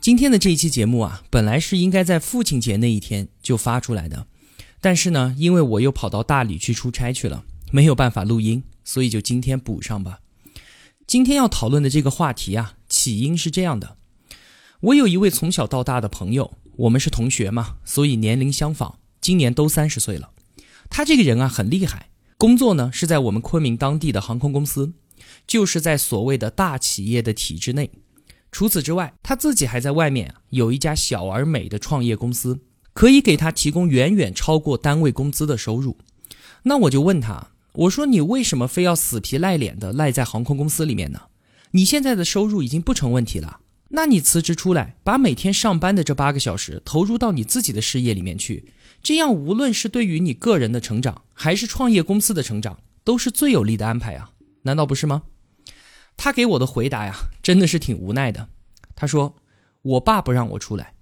今天的这一期节目啊，本来是应该在父亲节那一天就发出来的，但是呢，因为我又跑到大理去出差去了，没有办法录音，所以就今天补上吧。今天要讨论的这个话题啊，起因是这样的：我有一位从小到大的朋友，我们是同学嘛，所以年龄相仿，今年都三十岁了。他这个人啊，很厉害，工作呢是在我们昆明当地的航空公司，就是在所谓的大企业的体制内。除此之外，他自己还在外面有一家小而美的创业公司，可以给他提供远远超过单位工资的收入。那我就问他，我说你为什么非要死皮赖脸的赖在航空公司里面呢？你现在的收入已经不成问题了，那你辞职出来，把每天上班的这八个小时投入到你自己的事业里面去，这样无论是对于你个人的成长，还是创业公司的成长，都是最有利的安排啊，难道不是吗？他给我的回答呀，真的是挺无奈的。他说：“我爸不让我出来，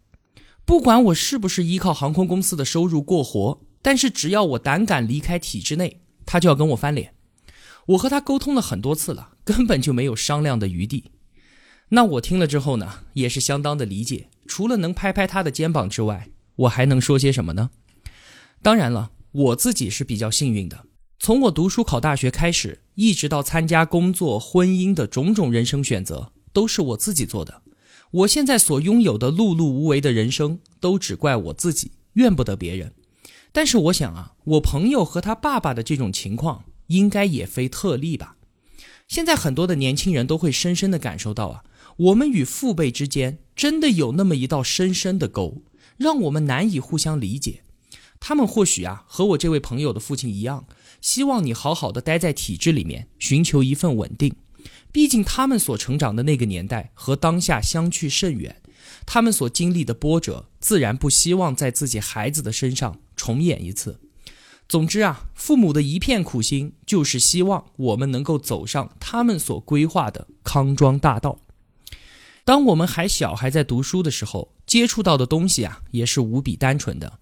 不管我是不是依靠航空公司的收入过活，但是只要我胆敢离开体制内，他就要跟我翻脸。我和他沟通了很多次了，根本就没有商量的余地。”那我听了之后呢，也是相当的理解。除了能拍拍他的肩膀之外，我还能说些什么呢？当然了，我自己是比较幸运的。从我读书考大学开始，一直到参加工作、婚姻的种种人生选择，都是我自己做的。我现在所拥有的碌碌无为的人生，都只怪我自己，怨不得别人。但是我想啊，我朋友和他爸爸的这种情况，应该也非特例吧？现在很多的年轻人都会深深的感受到啊，我们与父辈之间真的有那么一道深深的沟，让我们难以互相理解。他们或许啊，和我这位朋友的父亲一样。希望你好好的待在体制里面，寻求一份稳定。毕竟他们所成长的那个年代和当下相去甚远，他们所经历的波折，自然不希望在自己孩子的身上重演一次。总之啊，父母的一片苦心，就是希望我们能够走上他们所规划的康庄大道。当我们还小，还在读书的时候，接触到的东西啊，也是无比单纯的。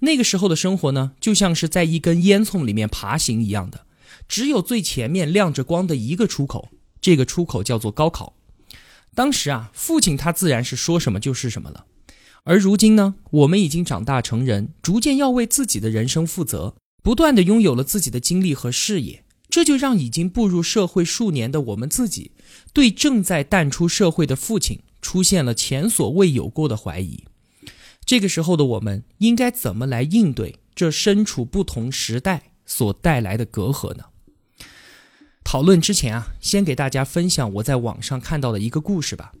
那个时候的生活呢，就像是在一根烟囱里面爬行一样的，只有最前面亮着光的一个出口，这个出口叫做高考。当时啊，父亲他自然是说什么就是什么了。而如今呢，我们已经长大成人，逐渐要为自己的人生负责，不断的拥有了自己的经历和事业，这就让已经步入社会数年的我们自己，对正在淡出社会的父亲出现了前所未有过的怀疑。这个时候的我们应该怎么来应对这身处不同时代所带来的隔阂呢？讨论之前啊，先给大家分享我在网上看到的一个故事吧。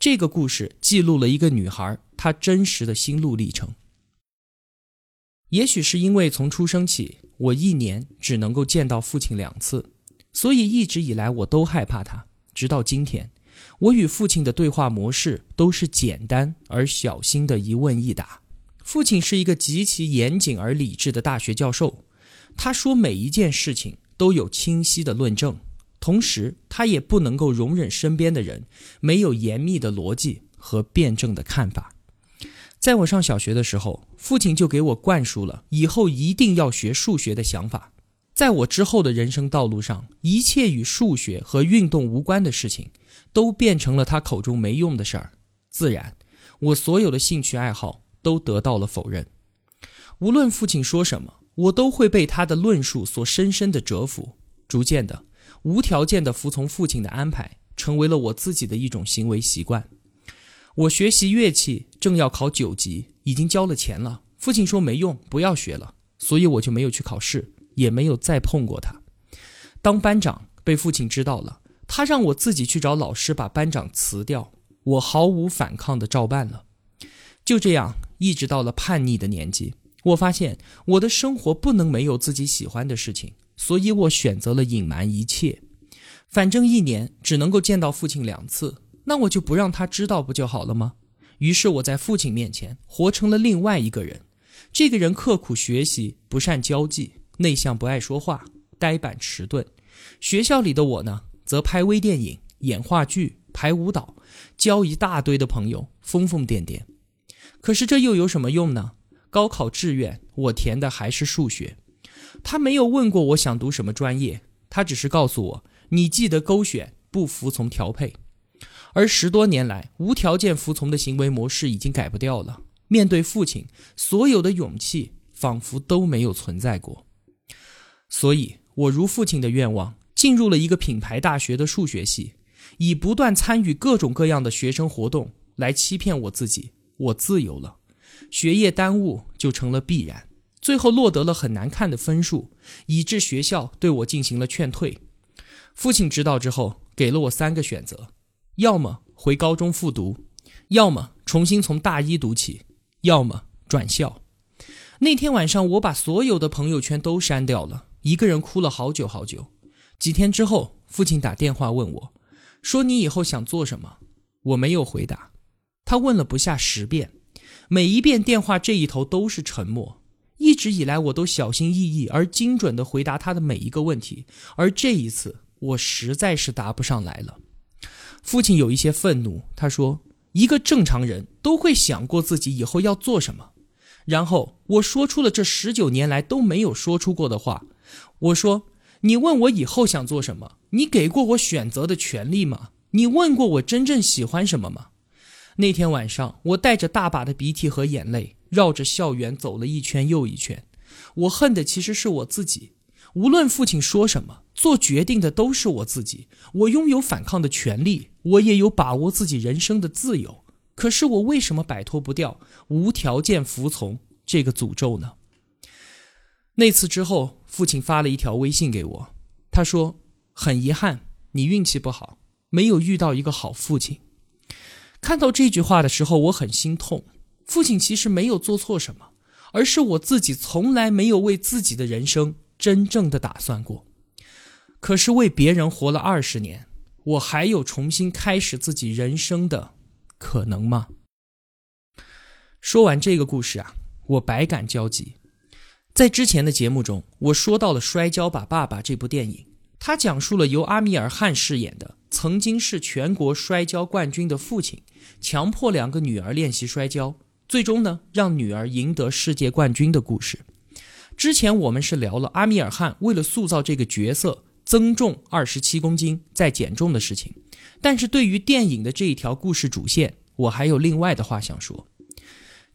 这个故事记录了一个女孩她真实的心路历程。也许是因为从出生起，我一年只能够见到父亲两次，所以一直以来我都害怕他，直到今天。我与父亲的对话模式都是简单而小心的一问一答。父亲是一个极其严谨而理智的大学教授，他说每一件事情都有清晰的论证，同时他也不能够容忍身边的人没有严密的逻辑和辩证的看法。在我上小学的时候，父亲就给我灌输了以后一定要学数学的想法。在我之后的人生道路上，一切与数学和运动无关的事情。都变成了他口中没用的事儿，自然，我所有的兴趣爱好都得到了否认。无论父亲说什么，我都会被他的论述所深深的折服。逐渐的，无条件的服从父亲的安排，成为了我自己的一种行为习惯。我学习乐器，正要考九级，已经交了钱了。父亲说没用，不要学了，所以我就没有去考试，也没有再碰过他。当班长被父亲知道了。他让我自己去找老师把班长辞掉，我毫无反抗的照办了。就这样，一直到了叛逆的年纪，我发现我的生活不能没有自己喜欢的事情，所以我选择了隐瞒一切。反正一年只能够见到父亲两次，那我就不让他知道不就好了吗？于是我在父亲面前活成了另外一个人。这个人刻苦学习，不善交际，内向，不爱说话，呆板迟钝。学校里的我呢，则拍微电影、演话剧、排舞蹈，交一大堆的朋友，疯疯癫癫。可是这又有什么用呢？高考志愿我填的还是数学。他没有问过我想读什么专业，他只是告诉我：“你记得勾选不服从调配。”而十多年来无条件服从的行为模式已经改不掉了。面对父亲，所有的勇气仿佛都没有存在过。所以，我如父亲的愿望，进入了一个品牌大学的数学系，以不断参与各种各样的学生活动来欺骗我自己，我自由了，学业耽误就成了必然。最后落得了很难看的分数，以致学校对我进行了劝退。父亲知道之后，给了我三个选择：要么回高中复读，要么重新从大一读起，要么转校。那天晚上，我把所有的朋友圈都删掉了，一个人哭了好久好久。几天之后，父亲打电话问我，说：“你以后想做什么？”我没有回答。他问了不下十遍，每一遍电话这一头都是沉默。一直以来，我都小心翼翼而精准地回答他的每一个问题，而这一次，我实在是答不上来了。父亲有一些愤怒，他说：“一个正常人都会想过自己以后要做什么。”然后我说出了这十九年来都没有说出过的话。我说：“你问我以后想做什么？你给过我选择的权利吗？你问过我真正喜欢什么吗？”那天晚上，我带着大把的鼻涕和眼泪。绕着校园走了一圈又一圈，我恨的其实是我自己。无论父亲说什么，做决定的都是我自己。我拥有反抗的权利，我也有把握自己人生的自由。可是我为什么摆脱不掉无条件服从这个诅咒呢？那次之后，父亲发了一条微信给我，他说：“很遗憾，你运气不好，没有遇到一个好父亲。”看到这句话的时候，我很心痛。父亲其实没有做错什么，而是我自己从来没有为自己的人生真正的打算过。可是为别人活了二十年，我还有重新开始自己人生的可能吗？说完这个故事啊，我百感交集。在之前的节目中，我说到了《摔跤吧，爸爸》这部电影，它讲述了由阿米尔汗饰演的曾经是全国摔跤冠军的父亲，强迫两个女儿练习摔跤。最终呢，让女儿赢得世界冠军的故事。之前我们是聊了阿米尔汗为了塑造这个角色增重二十七公斤再减重的事情，但是对于电影的这一条故事主线，我还有另外的话想说，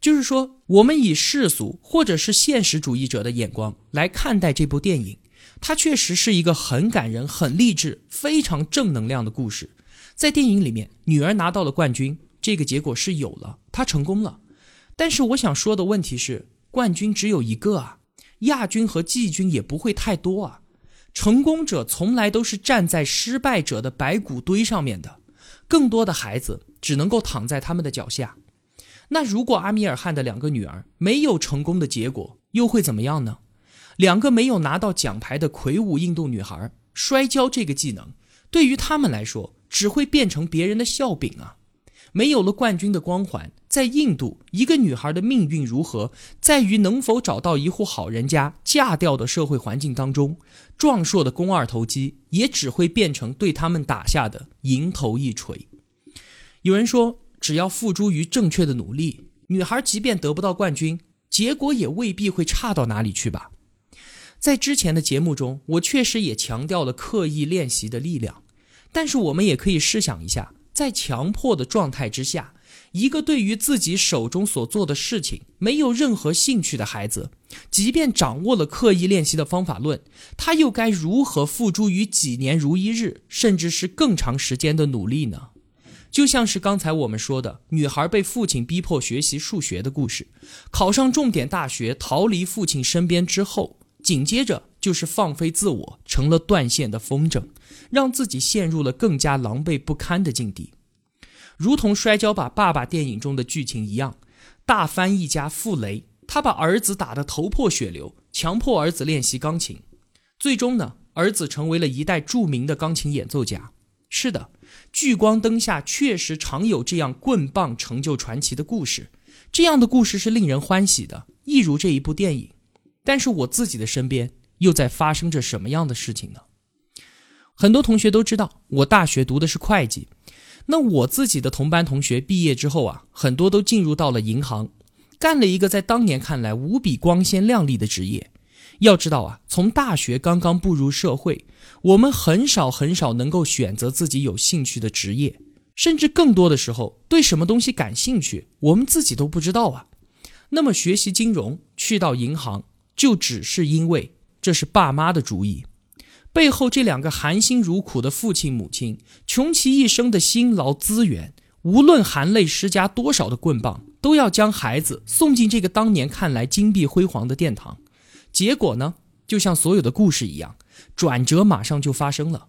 就是说我们以世俗或者是现实主义者的眼光来看待这部电影，它确实是一个很感人、很励志、非常正能量的故事。在电影里面，女儿拿到了冠军，这个结果是有了，她成功了。但是我想说的问题是，冠军只有一个啊，亚军和季军也不会太多啊。成功者从来都是站在失败者的白骨堆上面的，更多的孩子只能够躺在他们的脚下。那如果阿米尔汗的两个女儿没有成功的结果，又会怎么样呢？两个没有拿到奖牌的魁梧印度女孩，摔跤这个技能对于他们来说，只会变成别人的笑柄啊。没有了冠军的光环，在印度，一个女孩的命运如何，在于能否找到一户好人家嫁掉的社会环境当中，壮硕的肱二头肌也只会变成对他们打下的迎头一锤。有人说，只要付诸于正确的努力，女孩即便得不到冠军，结果也未必会差到哪里去吧。在之前的节目中，我确实也强调了刻意练习的力量，但是我们也可以试想一下。在强迫的状态之下，一个对于自己手中所做的事情没有任何兴趣的孩子，即便掌握了刻意练习的方法论，他又该如何付诸于几年如一日，甚至是更长时间的努力呢？就像是刚才我们说的，女孩被父亲逼迫学习数学的故事，考上重点大学，逃离父亲身边之后，紧接着就是放飞自我，成了断线的风筝。让自己陷入了更加狼狈不堪的境地，如同《摔跤吧，爸爸》电影中的剧情一样。大翻译家傅雷，他把儿子打得头破血流，强迫儿子练习钢琴。最终呢，儿子成为了一代著名的钢琴演奏家。是的，聚光灯下确实常有这样棍棒成就传奇的故事，这样的故事是令人欢喜的，一如这一部电影。但是我自己的身边又在发生着什么样的事情呢？很多同学都知道，我大学读的是会计。那我自己的同班同学毕业之后啊，很多都进入到了银行，干了一个在当年看来无比光鲜亮丽的职业。要知道啊，从大学刚刚步入社会，我们很少很少能够选择自己有兴趣的职业，甚至更多的时候，对什么东西感兴趣，我们自己都不知道啊。那么学习金融，去到银行，就只是因为这是爸妈的主意。背后这两个含辛茹苦的父亲母亲，穷其一生的辛劳资源，无论含泪施加多少的棍棒，都要将孩子送进这个当年看来金碧辉煌的殿堂。结果呢，就像所有的故事一样，转折马上就发生了。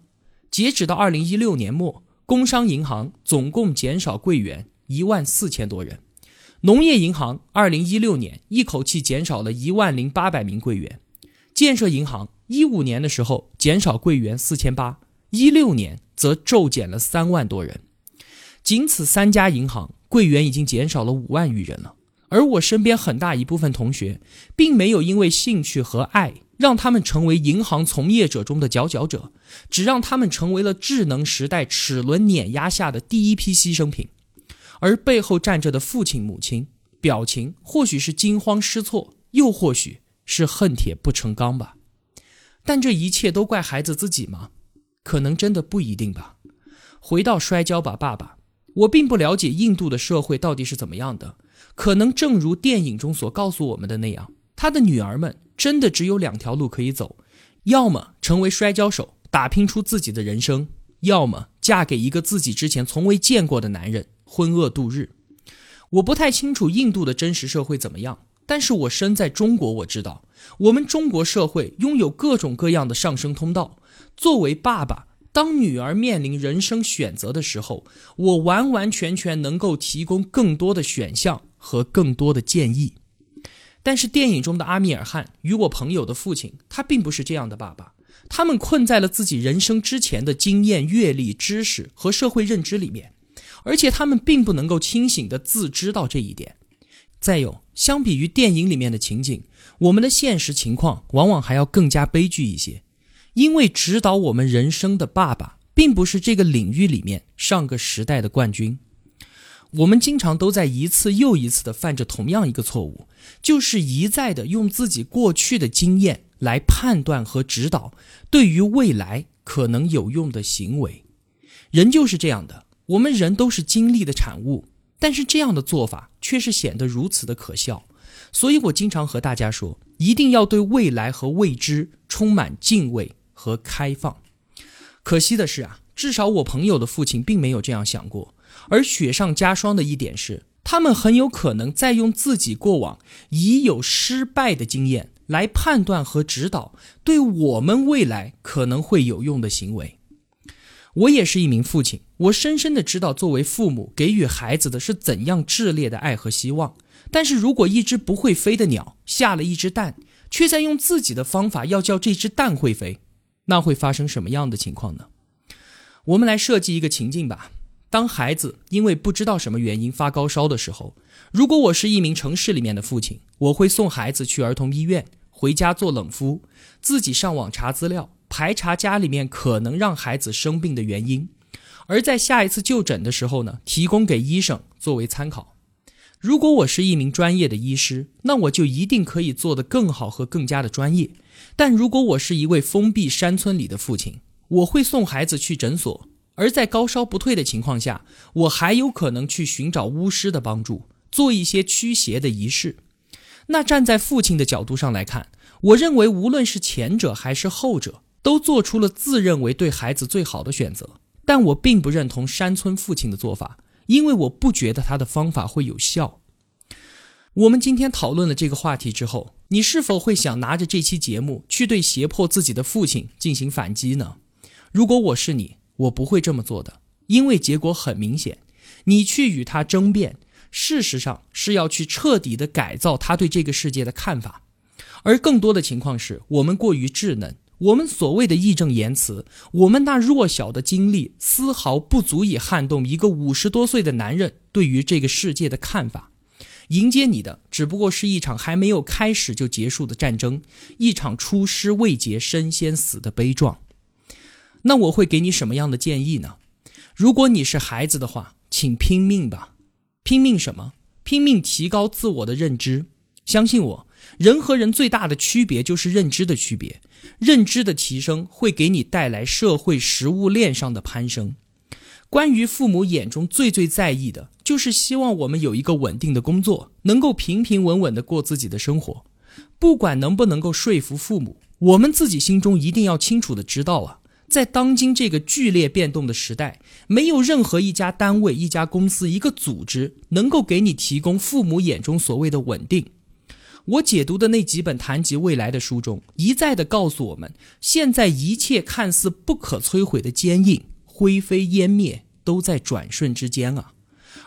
截止到二零一六年末，工商银行总共减少柜员一万四千多人，农业银行二零一六年一口气减少了一万零八百名柜员，建设银行。一五年的时候减少柜员四千八，一六年则骤减了三万多人，仅此三家银行柜员已经减少了五万余人了。而我身边很大一部分同学，并没有因为兴趣和爱让他们成为银行从业者中的佼佼者，只让他们成为了智能时代齿轮碾压下的第一批牺牲品。而背后站着的父亲母亲，表情或许是惊慌失措，又或许是恨铁不成钢吧。但这一切都怪孩子自己吗？可能真的不一定吧。回到摔跤吧，爸爸，我并不了解印度的社会到底是怎么样的。可能正如电影中所告诉我们的那样，他的女儿们真的只有两条路可以走：要么成为摔跤手，打拼出自己的人生；要么嫁给一个自己之前从未见过的男人，浑噩度日。我不太清楚印度的真实社会怎么样。但是我身在中国，我知道我们中国社会拥有各种各样的上升通道。作为爸爸，当女儿面临人生选择的时候，我完完全全能够提供更多的选项和更多的建议。但是电影中的阿米尔汗与我朋友的父亲，他并不是这样的爸爸。他们困在了自己人生之前的经验、阅历、知识和社会认知里面，而且他们并不能够清醒的自知到这一点。再有，相比于电影里面的情景，我们的现实情况往往还要更加悲剧一些。因为指导我们人生的爸爸，并不是这个领域里面上个时代的冠军。我们经常都在一次又一次的犯着同样一个错误，就是一再的用自己过去的经验来判断和指导对于未来可能有用的行为。人就是这样的，我们人都是经历的产物。但是这样的做法却是显得如此的可笑，所以我经常和大家说，一定要对未来和未知充满敬畏和开放。可惜的是啊，至少我朋友的父亲并没有这样想过。而雪上加霜的一点是，他们很有可能在用自己过往已有失败的经验来判断和指导对我们未来可能会有用的行为。我也是一名父亲，我深深的知道，作为父母给予孩子的是怎样炽烈的爱和希望。但是如果一只不会飞的鸟下了一只蛋，却在用自己的方法要叫这只蛋会飞，那会发生什么样的情况呢？我们来设计一个情境吧：当孩子因为不知道什么原因发高烧的时候，如果我是一名城市里面的父亲，我会送孩子去儿童医院，回家做冷敷，自己上网查资料。排查家里面可能让孩子生病的原因，而在下一次就诊的时候呢，提供给医生作为参考。如果我是一名专业的医师，那我就一定可以做得更好和更加的专业。但如果我是一位封闭山村里的父亲，我会送孩子去诊所，而在高烧不退的情况下，我还有可能去寻找巫师的帮助，做一些驱邪的仪式。那站在父亲的角度上来看，我认为无论是前者还是后者。都做出了自认为对孩子最好的选择，但我并不认同山村父亲的做法，因为我不觉得他的方法会有效。我们今天讨论了这个话题之后，你是否会想拿着这期节目去对胁迫自己的父亲进行反击呢？如果我是你，我不会这么做的，因为结果很明显，你去与他争辩，事实上是要去彻底的改造他对这个世界的看法，而更多的情况是我们过于稚嫩。我们所谓的义正言辞，我们那弱小的精力，丝毫不足以撼动一个五十多岁的男人对于这个世界的看法。迎接你的，只不过是一场还没有开始就结束的战争，一场出师未捷身先死的悲壮。那我会给你什么样的建议呢？如果你是孩子的话，请拼命吧！拼命什么？拼命提高自我的认知。相信我，人和人最大的区别就是认知的区别。认知的提升会给你带来社会食物链上的攀升。关于父母眼中最最在意的，就是希望我们有一个稳定的工作，能够平平稳稳的过自己的生活。不管能不能够说服父母，我们自己心中一定要清楚的知道啊。在当今这个剧烈变动的时代，没有任何一家单位、一家公司、一个组织能够给你提供父母眼中所谓的稳定。我解读的那几本谈及未来的书中，一再的告诉我们，现在一切看似不可摧毁的坚硬、灰飞烟灭，都在转瞬之间啊！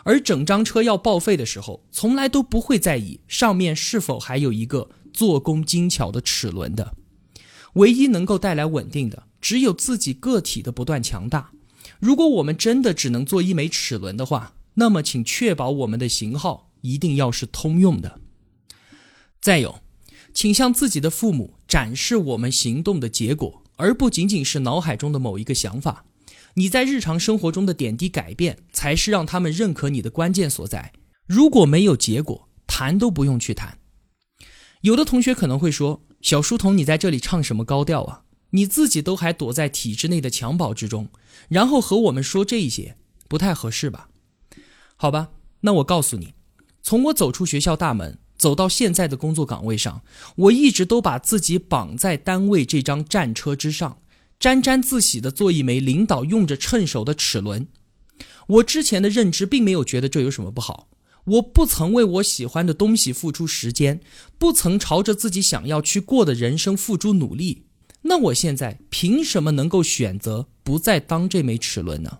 而整张车要报废的时候，从来都不会在意上面是否还有一个做工精巧的齿轮的。唯一能够带来稳定的。只有自己个体的不断强大。如果我们真的只能做一枚齿轮的话，那么请确保我们的型号一定要是通用的。再有，请向自己的父母展示我们行动的结果，而不仅仅是脑海中的某一个想法。你在日常生活中的点滴改变，才是让他们认可你的关键所在。如果没有结果，谈都不用去谈。有的同学可能会说：“小书童，你在这里唱什么高调啊？”你自己都还躲在体制内的襁褓之中，然后和我们说这些，不太合适吧？好吧，那我告诉你，从我走出学校大门，走到现在的工作岗位上，我一直都把自己绑在单位这张战车之上，沾沾自喜的做一枚领导用着趁手的齿轮。我之前的认知并没有觉得这有什么不好，我不曾为我喜欢的东西付出时间，不曾朝着自己想要去过的人生付出努力。那我现在凭什么能够选择不再当这枚齿轮呢？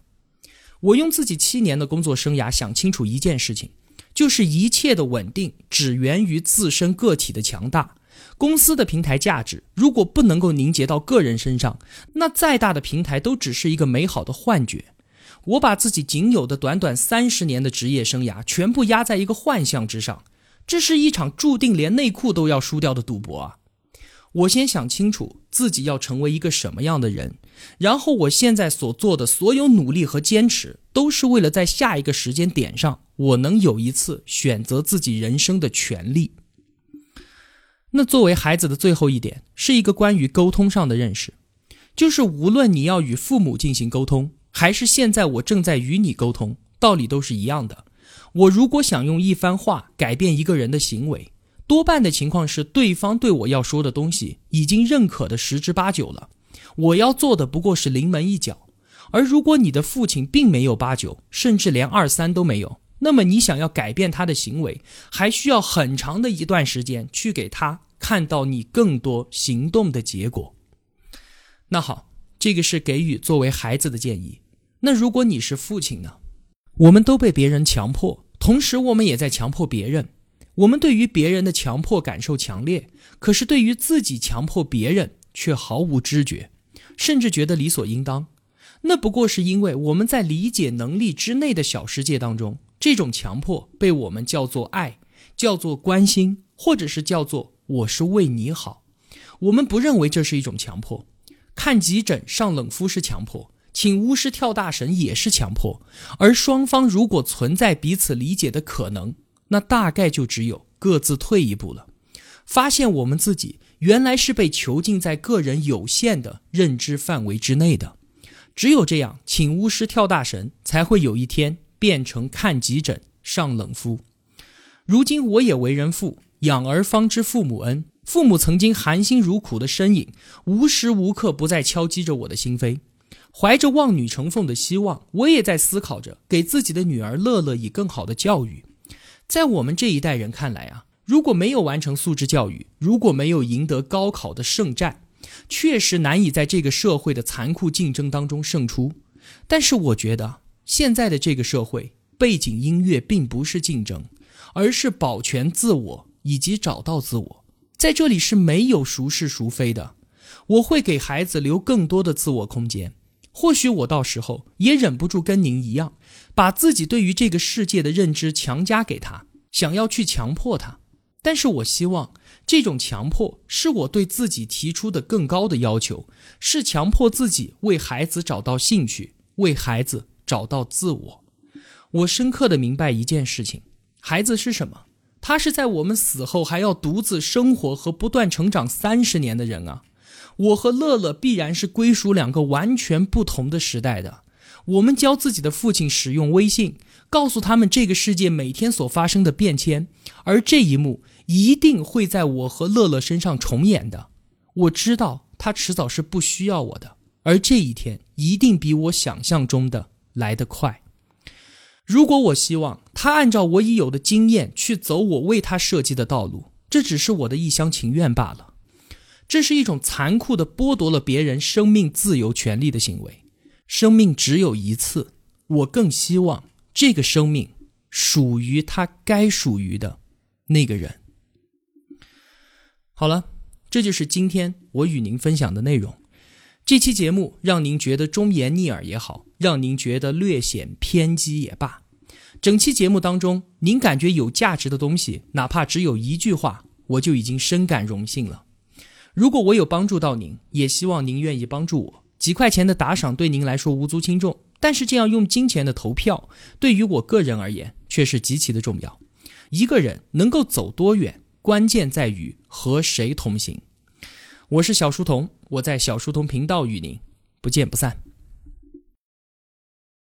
我用自己七年的工作生涯想清楚一件事情，就是一切的稳定只源于自身个体的强大。公司的平台价值如果不能够凝结到个人身上，那再大的平台都只是一个美好的幻觉。我把自己仅有的短短三十年的职业生涯全部压在一个幻象之上，这是一场注定连内裤都要输掉的赌博啊！我先想清楚自己要成为一个什么样的人，然后我现在所做的所有努力和坚持，都是为了在下一个时间点上，我能有一次选择自己人生的权利。那作为孩子的最后一点，是一个关于沟通上的认识，就是无论你要与父母进行沟通，还是现在我正在与你沟通，道理都是一样的。我如果想用一番话改变一个人的行为。多半的情况是，对方对我要说的东西已经认可的十之八九了，我要做的不过是临门一脚。而如果你的父亲并没有八九，甚至连二三都没有，那么你想要改变他的行为，还需要很长的一段时间去给他看到你更多行动的结果。那好，这个是给予作为孩子的建议。那如果你是父亲呢？我们都被别人强迫，同时我们也在强迫别人。我们对于别人的强迫感受强烈，可是对于自己强迫别人却毫无知觉，甚至觉得理所应当。那不过是因为我们在理解能力之内的小世界当中，这种强迫被我们叫做爱，叫做关心，或者是叫做我是为你好。我们不认为这是一种强迫。看急诊上冷敷是强迫，请巫师跳大神也是强迫。而双方如果存在彼此理解的可能。那大概就只有各自退一步了，发现我们自己原来是被囚禁在个人有限的认知范围之内的。只有这样，请巫师跳大神才会有一天变成看急诊上冷敷。如今我也为人父，养儿方知父母恩。父母曾经含辛茹苦的身影，无时无刻不在敲击着我的心扉。怀着望女成凤的希望，我也在思考着给自己的女儿乐乐以更好的教育。在我们这一代人看来啊，如果没有完成素质教育，如果没有赢得高考的胜战，确实难以在这个社会的残酷竞争当中胜出。但是我觉得现在的这个社会，背景音乐并不是竞争，而是保全自我以及找到自我。在这里是没有孰是孰非的。我会给孩子留更多的自我空间。或许我到时候也忍不住跟您一样，把自己对于这个世界的认知强加给他，想要去强迫他。但是我希望这种强迫是我对自己提出的更高的要求，是强迫自己为孩子找到兴趣，为孩子找到自我。我深刻的明白一件事情：孩子是什么？他是在我们死后还要独自生活和不断成长三十年的人啊！我和乐乐必然是归属两个完全不同的时代的。我们教自己的父亲使用微信，告诉他们这个世界每天所发生的变迁，而这一幕一定会在我和乐乐身上重演的。我知道他迟早是不需要我的，而这一天一定比我想象中的来得快。如果我希望他按照我已有的经验去走我为他设计的道路，这只是我的一厢情愿罢了。这是一种残酷的剥夺了别人生命自由权利的行为。生命只有一次，我更希望这个生命属于他该属于的那个人。好了，这就是今天我与您分享的内容。这期节目让您觉得忠言逆耳也好，让您觉得略显偏激也罢，整期节目当中，您感觉有价值的东西，哪怕只有一句话，我就已经深感荣幸了。如果我有帮助到您，也希望您愿意帮助我。几块钱的打赏对您来说无足轻重，但是这样用金钱的投票，对于我个人而言却是极其的重要。一个人能够走多远，关键在于和谁同行。我是小书童，我在小书童频道与您不见不散。